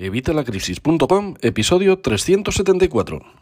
Evitalacrisis.com, episodio 374.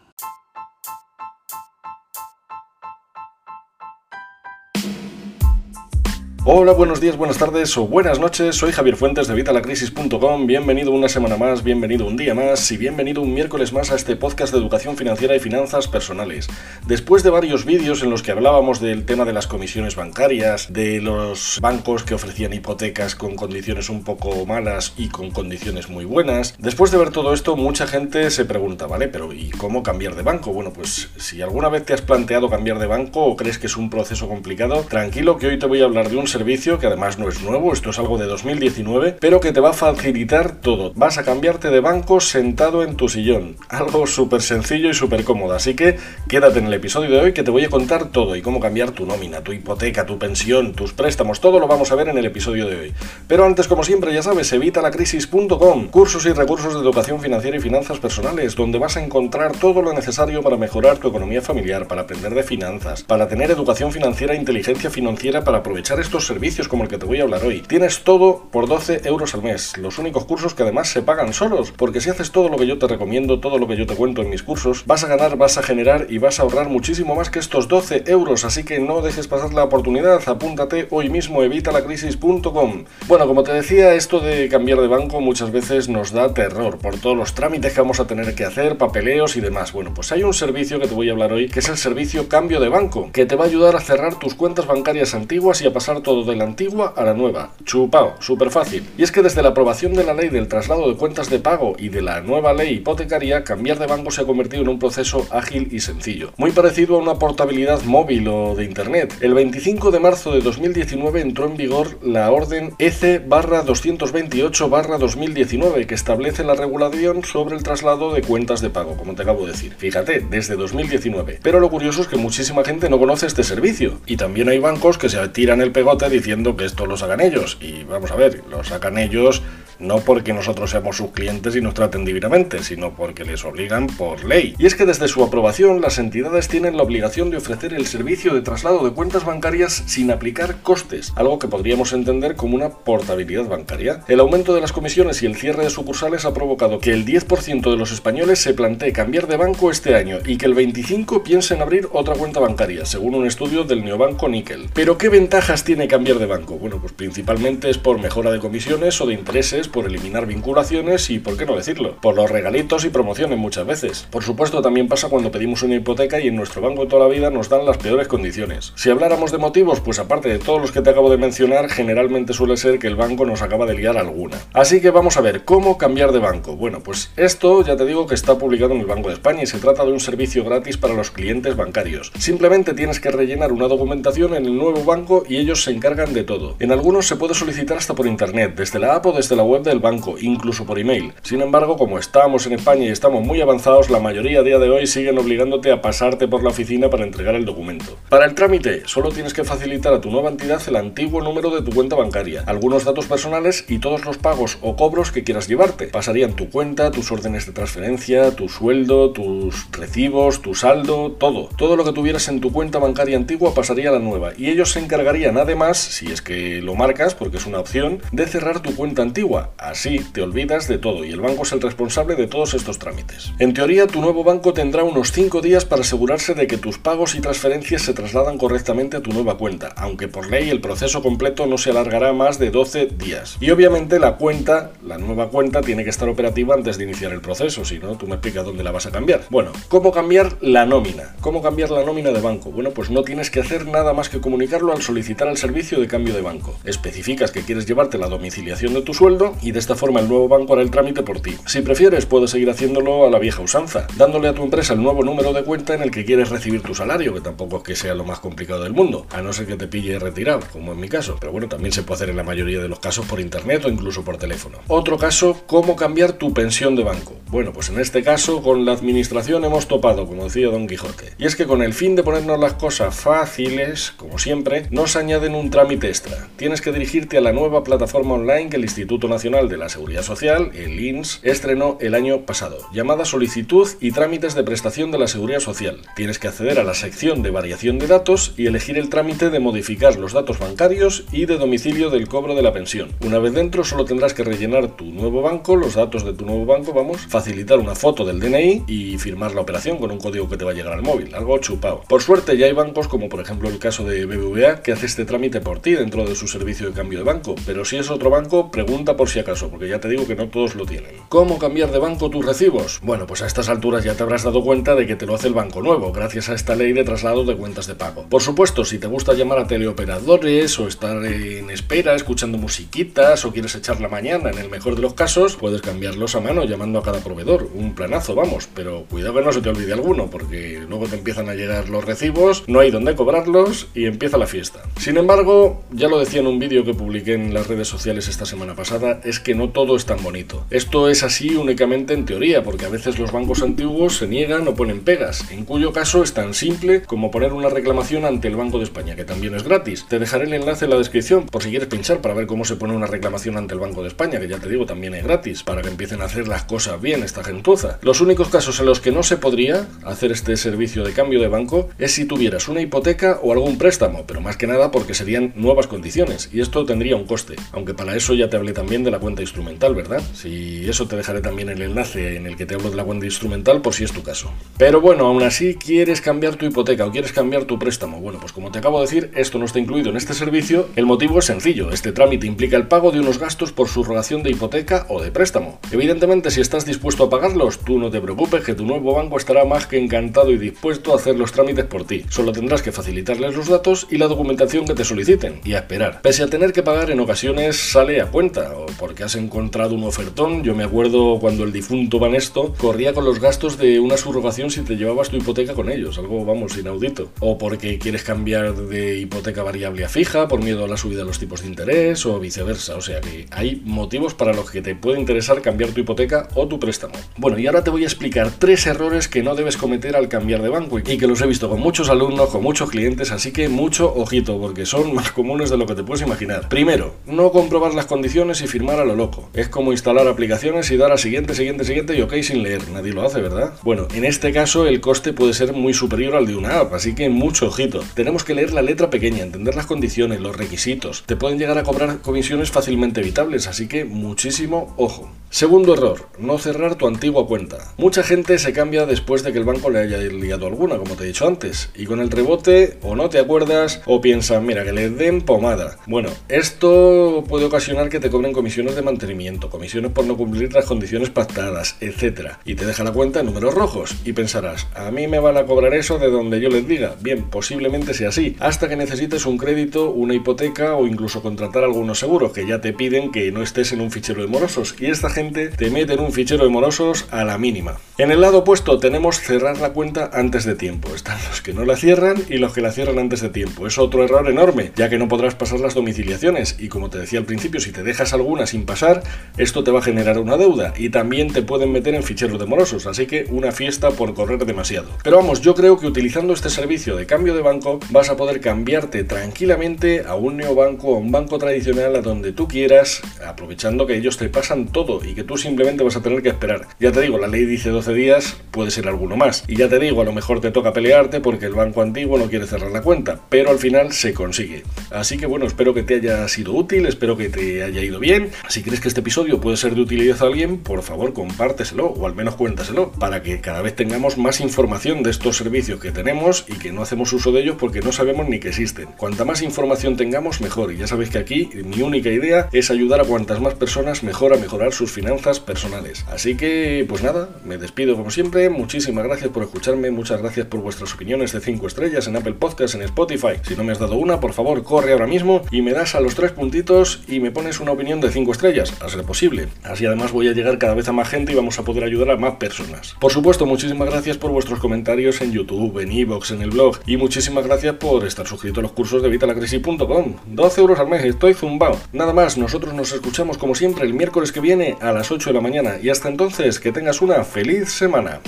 Hola, buenos días, buenas tardes o buenas noches. Soy Javier Fuentes de Vitalacrisis.com. Bienvenido una semana más, bienvenido un día más y bienvenido un miércoles más a este podcast de educación financiera y finanzas personales. Después de varios vídeos en los que hablábamos del tema de las comisiones bancarias, de los bancos que ofrecían hipotecas con condiciones un poco malas y con condiciones muy buenas, después de ver todo esto, mucha gente se pregunta, ¿vale? Pero ¿y cómo cambiar de banco? Bueno, pues si alguna vez te has planteado cambiar de banco o crees que es un proceso complicado, tranquilo que hoy te voy a hablar de un servicio que además no es nuevo, esto es algo de 2019, pero que te va a facilitar todo. Vas a cambiarte de banco sentado en tu sillón. Algo súper sencillo y súper cómodo. Así que quédate en el episodio de hoy que te voy a contar todo y cómo cambiar tu nómina, tu hipoteca, tu pensión, tus préstamos, todo lo vamos a ver en el episodio de hoy. Pero antes, como siempre, ya sabes, evitalacrisis.com, cursos y recursos de educación financiera y finanzas personales, donde vas a encontrar todo lo necesario para mejorar tu economía familiar, para aprender de finanzas, para tener educación financiera e inteligencia financiera, para aprovechar estos servicios como el que te voy a hablar hoy. Tienes todo por 12 euros al mes, los únicos cursos que además se pagan solos, porque si haces todo lo que yo te recomiendo, todo lo que yo te cuento en mis cursos, vas a ganar, vas a generar y vas a ahorrar muchísimo más que estos 12 euros, así que no dejes pasar la oportunidad, apúntate hoy mismo, evitalacrisis.com. Bueno, como te decía, esto de cambiar de banco muchas veces nos da terror por todos los trámites que vamos a tener que hacer, papeleos y demás. Bueno, pues hay un servicio que te voy a hablar hoy, que es el servicio cambio de banco, que te va a ayudar a cerrar tus cuentas bancarias antiguas y a pasar todo de la antigua a la nueva. Chupao, súper fácil. Y es que desde la aprobación de la ley del traslado de cuentas de pago y de la nueva ley hipotecaria, cambiar de banco se ha convertido en un proceso ágil y sencillo. Muy parecido a una portabilidad móvil o de internet. El 25 de marzo de 2019 entró en vigor la orden EC 228 2019 que establece la regulación sobre el traslado de cuentas de pago, como te acabo de decir. Fíjate, desde 2019. Pero lo curioso es que muchísima gente no conoce este servicio. Y también hay bancos que se tiran el pegote diciendo que esto lo sacan ellos. Y vamos a ver, lo sacan ellos no porque nosotros seamos sus clientes y nos traten divinamente, sino porque les obligan por ley. Y es que desde su aprobación las entidades tienen la obligación de ofrecer el servicio de traslado de cuentas bancarias sin aplicar costes, algo que podríamos entender como una portabilidad bancaria. El aumento de las comisiones y el cierre de sucursales ha provocado que el 10% de los españoles se plantee cambiar de banco este año y que el 25% piense en abrir otra cuenta bancaria, según un estudio del neobanco Nickel. Pero ¿qué ventajas tiene cambiar de banco? Bueno, pues principalmente es por mejora de comisiones o de intereses, por eliminar vinculaciones y, por qué no decirlo, por los regalitos y promociones muchas veces. Por supuesto, también pasa cuando pedimos una hipoteca y en nuestro banco toda la vida nos dan las peores condiciones. Si habláramos de motivos, pues aparte de todos los que te acabo de mencionar, generalmente suele ser que el banco nos acaba de liar alguna. Así que vamos a ver, ¿cómo cambiar de banco? Bueno, pues esto ya te digo que está publicado en el Banco de España y se trata de un servicio gratis para los clientes bancarios. Simplemente tienes que rellenar una documentación en el nuevo banco y ellos se encargan de todo. En algunos se puede solicitar hasta por internet, desde la app o desde la web del banco, incluso por email. Sin embargo, como estamos en España y estamos muy avanzados, la mayoría a día de hoy siguen obligándote a pasarte por la oficina para entregar el documento. Para el trámite, solo tienes que facilitar a tu nueva entidad el antiguo número de tu cuenta bancaria, algunos datos personales y todos los pagos o cobros que quieras llevarte. Pasarían tu cuenta, tus órdenes de transferencia, tu sueldo, tus recibos, tu saldo, todo. Todo lo que tuvieras en tu cuenta bancaria antigua pasaría a la nueva y ellos se encargarían además, si es que lo marcas porque es una opción, de cerrar tu cuenta antigua. Así te olvidas de todo y el banco es el responsable de todos estos trámites. En teoría, tu nuevo banco tendrá unos 5 días para asegurarse de que tus pagos y transferencias se trasladan correctamente a tu nueva cuenta, aunque por ley el proceso completo no se alargará más de 12 días. Y obviamente la cuenta, la nueva cuenta, tiene que estar operativa antes de iniciar el proceso, si no, tú me explicas dónde la vas a cambiar. Bueno, ¿cómo cambiar la nómina? ¿Cómo cambiar la nómina de banco? Bueno, pues no tienes que hacer nada más que comunicarlo al solicitar el servicio de cambio de banco. Especificas que quieres llevarte la domiciliación de tu sueldo y de esta forma el nuevo banco hará el trámite por ti. Si prefieres, puedes seguir haciéndolo a la vieja usanza, dándole a tu empresa el nuevo número de cuenta en el que quieres recibir tu salario, que tampoco es que sea lo más complicado del mundo, a no ser que te pille retirado, como en mi caso. Pero bueno, también se puede hacer en la mayoría de los casos por internet o incluso por teléfono. Otro caso, cómo cambiar tu pensión de banco. Bueno, pues en este caso con la administración hemos topado, como decía Don Quijote. Y es que con el fin de ponernos las cosas fáciles, como siempre, nos añaden un trámite extra. Tienes que dirigirte a la nueva plataforma online que el Instituto Nacional de la Seguridad Social, el INS, estrenó el año pasado, llamada Solicitud y Trámites de Prestación de la Seguridad Social. Tienes que acceder a la sección de variación de datos y elegir el trámite de modificar los datos bancarios y de domicilio del cobro de la pensión. Una vez dentro solo tendrás que rellenar tu nuevo banco, los datos de tu nuevo banco, vamos, facilitar una foto del DNI y firmar la operación con un código que te va a llegar al móvil, algo chupado. Por suerte ya hay bancos como por ejemplo el caso de BBVA que hace este trámite por ti dentro de su servicio de cambio de banco, pero si es otro banco, pregunta por si acaso, porque ya te digo que no todos lo tienen. ¿Cómo cambiar de banco tus recibos? Bueno, pues a estas alturas ya te habrás dado cuenta de que te lo hace el banco nuevo, gracias a esta ley de traslado de cuentas de pago. Por supuesto, si te gusta llamar a teleoperadores o estar en espera escuchando musiquitas o quieres echar la mañana, en el mejor de los casos, puedes cambiarlos a mano llamando a cada proveedor. Un planazo, vamos, pero cuidado que no se te olvide alguno, porque luego te empiezan a llegar los recibos, no hay dónde cobrarlos y empieza la fiesta. Sin embargo, ya lo decía en un vídeo que publiqué en las redes sociales esta semana pasada, es que no todo es tan bonito. Esto es así únicamente en teoría, porque a veces los bancos antiguos se niegan o ponen pegas, en cuyo caso es tan simple como poner una reclamación ante el Banco de España, que también es gratis. Te dejaré el enlace en la descripción por si quieres pinchar para ver cómo se pone una reclamación ante el Banco de España, que ya te digo también es gratis, para que empiecen a hacer las cosas bien esta gentuza. Los únicos casos en los que no se podría hacer este servicio de cambio de banco es si tuvieras una hipoteca o algún préstamo, pero más que nada porque serían nuevas condiciones y esto tendría un coste, aunque para eso ya te hablé también de la cuenta instrumental, ¿verdad? Si eso te dejaré también el enlace en el que te hablo de la cuenta instrumental por si es tu caso. Pero bueno, aún así quieres cambiar tu hipoteca o quieres cambiar tu préstamo. Bueno, pues como te acabo de decir, esto no está incluido en este servicio. El motivo es sencillo, este trámite implica el pago de unos gastos por subrogación de hipoteca o de préstamo. Evidentemente, si estás dispuesto a pagarlos, tú no te preocupes que tu nuevo banco estará más que encantado y dispuesto a hacer los trámites por ti. Solo tendrás que facilitarles los datos y la documentación que te soliciten y a esperar. Pese a tener que pagar en ocasiones sale a cuenta o porque has encontrado un ofertón. Yo me acuerdo cuando el difunto Banesto corría con los gastos de una subrogación si te llevabas tu hipoteca con ellos, algo vamos inaudito. O porque quieres cambiar de hipoteca variable a fija por miedo a la subida de los tipos de interés o viceversa. O sea que hay motivos para los que te puede interesar cambiar tu hipoteca o tu préstamo. Bueno, y ahora te voy a explicar tres errores que no debes cometer al cambiar de banco y que los he visto con muchos alumnos, con muchos clientes, así que mucho ojito porque son más comunes de lo que te puedes imaginar. Primero, no comprobar las condiciones y firmar a lo loco. Es como instalar aplicaciones y dar a siguiente, siguiente, siguiente y ok sin leer. Nadie lo hace, ¿verdad? Bueno, en este caso el coste puede ser muy superior al de una app, así que mucho ojito. Tenemos que leer la letra pequeña, entender las condiciones, los requisitos. Te pueden llegar a cobrar comisiones fácilmente evitables, así que muchísimo ojo. Segundo error, no cerrar tu antigua cuenta. Mucha gente se cambia después de que el banco le haya liado alguna, como te he dicho antes, y con el rebote o no te acuerdas o piensan, mira, que le den pomada. Bueno, esto puede ocasionar que te cobren comisiones de mantenimiento, comisiones por no cumplir las condiciones pactadas, etc. Y te deja la cuenta en números rojos y pensarás, a mí me van a cobrar eso de donde yo les diga. Bien, posiblemente sea así, hasta que necesites un crédito, una hipoteca o incluso contratar algunos seguros que ya te piden que no estés en un fichero de morosos. Y esta te mete en un fichero de morosos a la mínima. En el lado opuesto tenemos cerrar la cuenta antes de tiempo. Están los que no la cierran y los que la cierran antes de tiempo. Es otro error enorme, ya que no podrás pasar las domiciliaciones y como te decía al principio, si te dejas alguna sin pasar, esto te va a generar una deuda y también te pueden meter en ficheros de morosos, así que una fiesta por correr demasiado. Pero vamos, yo creo que utilizando este servicio de cambio de banco vas a poder cambiarte tranquilamente a un neobanco o un banco tradicional a donde tú quieras, aprovechando que ellos te pasan todo y que tú simplemente vas a tener que esperar. Ya te digo, la ley dice 12 días, puede ser alguno más. Y ya te digo, a lo mejor te toca pelearte porque el banco antiguo no quiere cerrar la cuenta, pero al final se consigue. Así que bueno, espero que te haya sido útil, espero que te haya ido bien. Si crees que este episodio puede ser de utilidad a alguien, por favor compárteselo o al menos cuéntaselo para que cada vez tengamos más información de estos servicios que tenemos y que no hacemos uso de ellos porque no sabemos ni que existen. Cuanta más información tengamos, mejor. Y ya sabéis que aquí mi única idea es ayudar a cuantas más personas mejor a mejorar sus personales. Así que, pues nada, me despido como siempre. Muchísimas gracias por escucharme, muchas gracias por vuestras opiniones de 5 estrellas en Apple Podcasts, en Spotify. Si no me has dado una, por favor, corre ahora mismo y me das a los tres puntitos y me pones una opinión de 5 estrellas, a ser posible. Así además voy a llegar cada vez a más gente y vamos a poder ayudar a más personas. Por supuesto, muchísimas gracias por vuestros comentarios en YouTube, en Evox, en el blog y muchísimas gracias por estar suscrito a los cursos de vitalacrisis.com. 12 euros al mes, estoy zumbao. Nada más, nosotros nos escuchamos como siempre el miércoles que viene a las 8 de la mañana. Y hasta entonces, que tengas una feliz semana.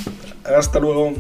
Hasta luego.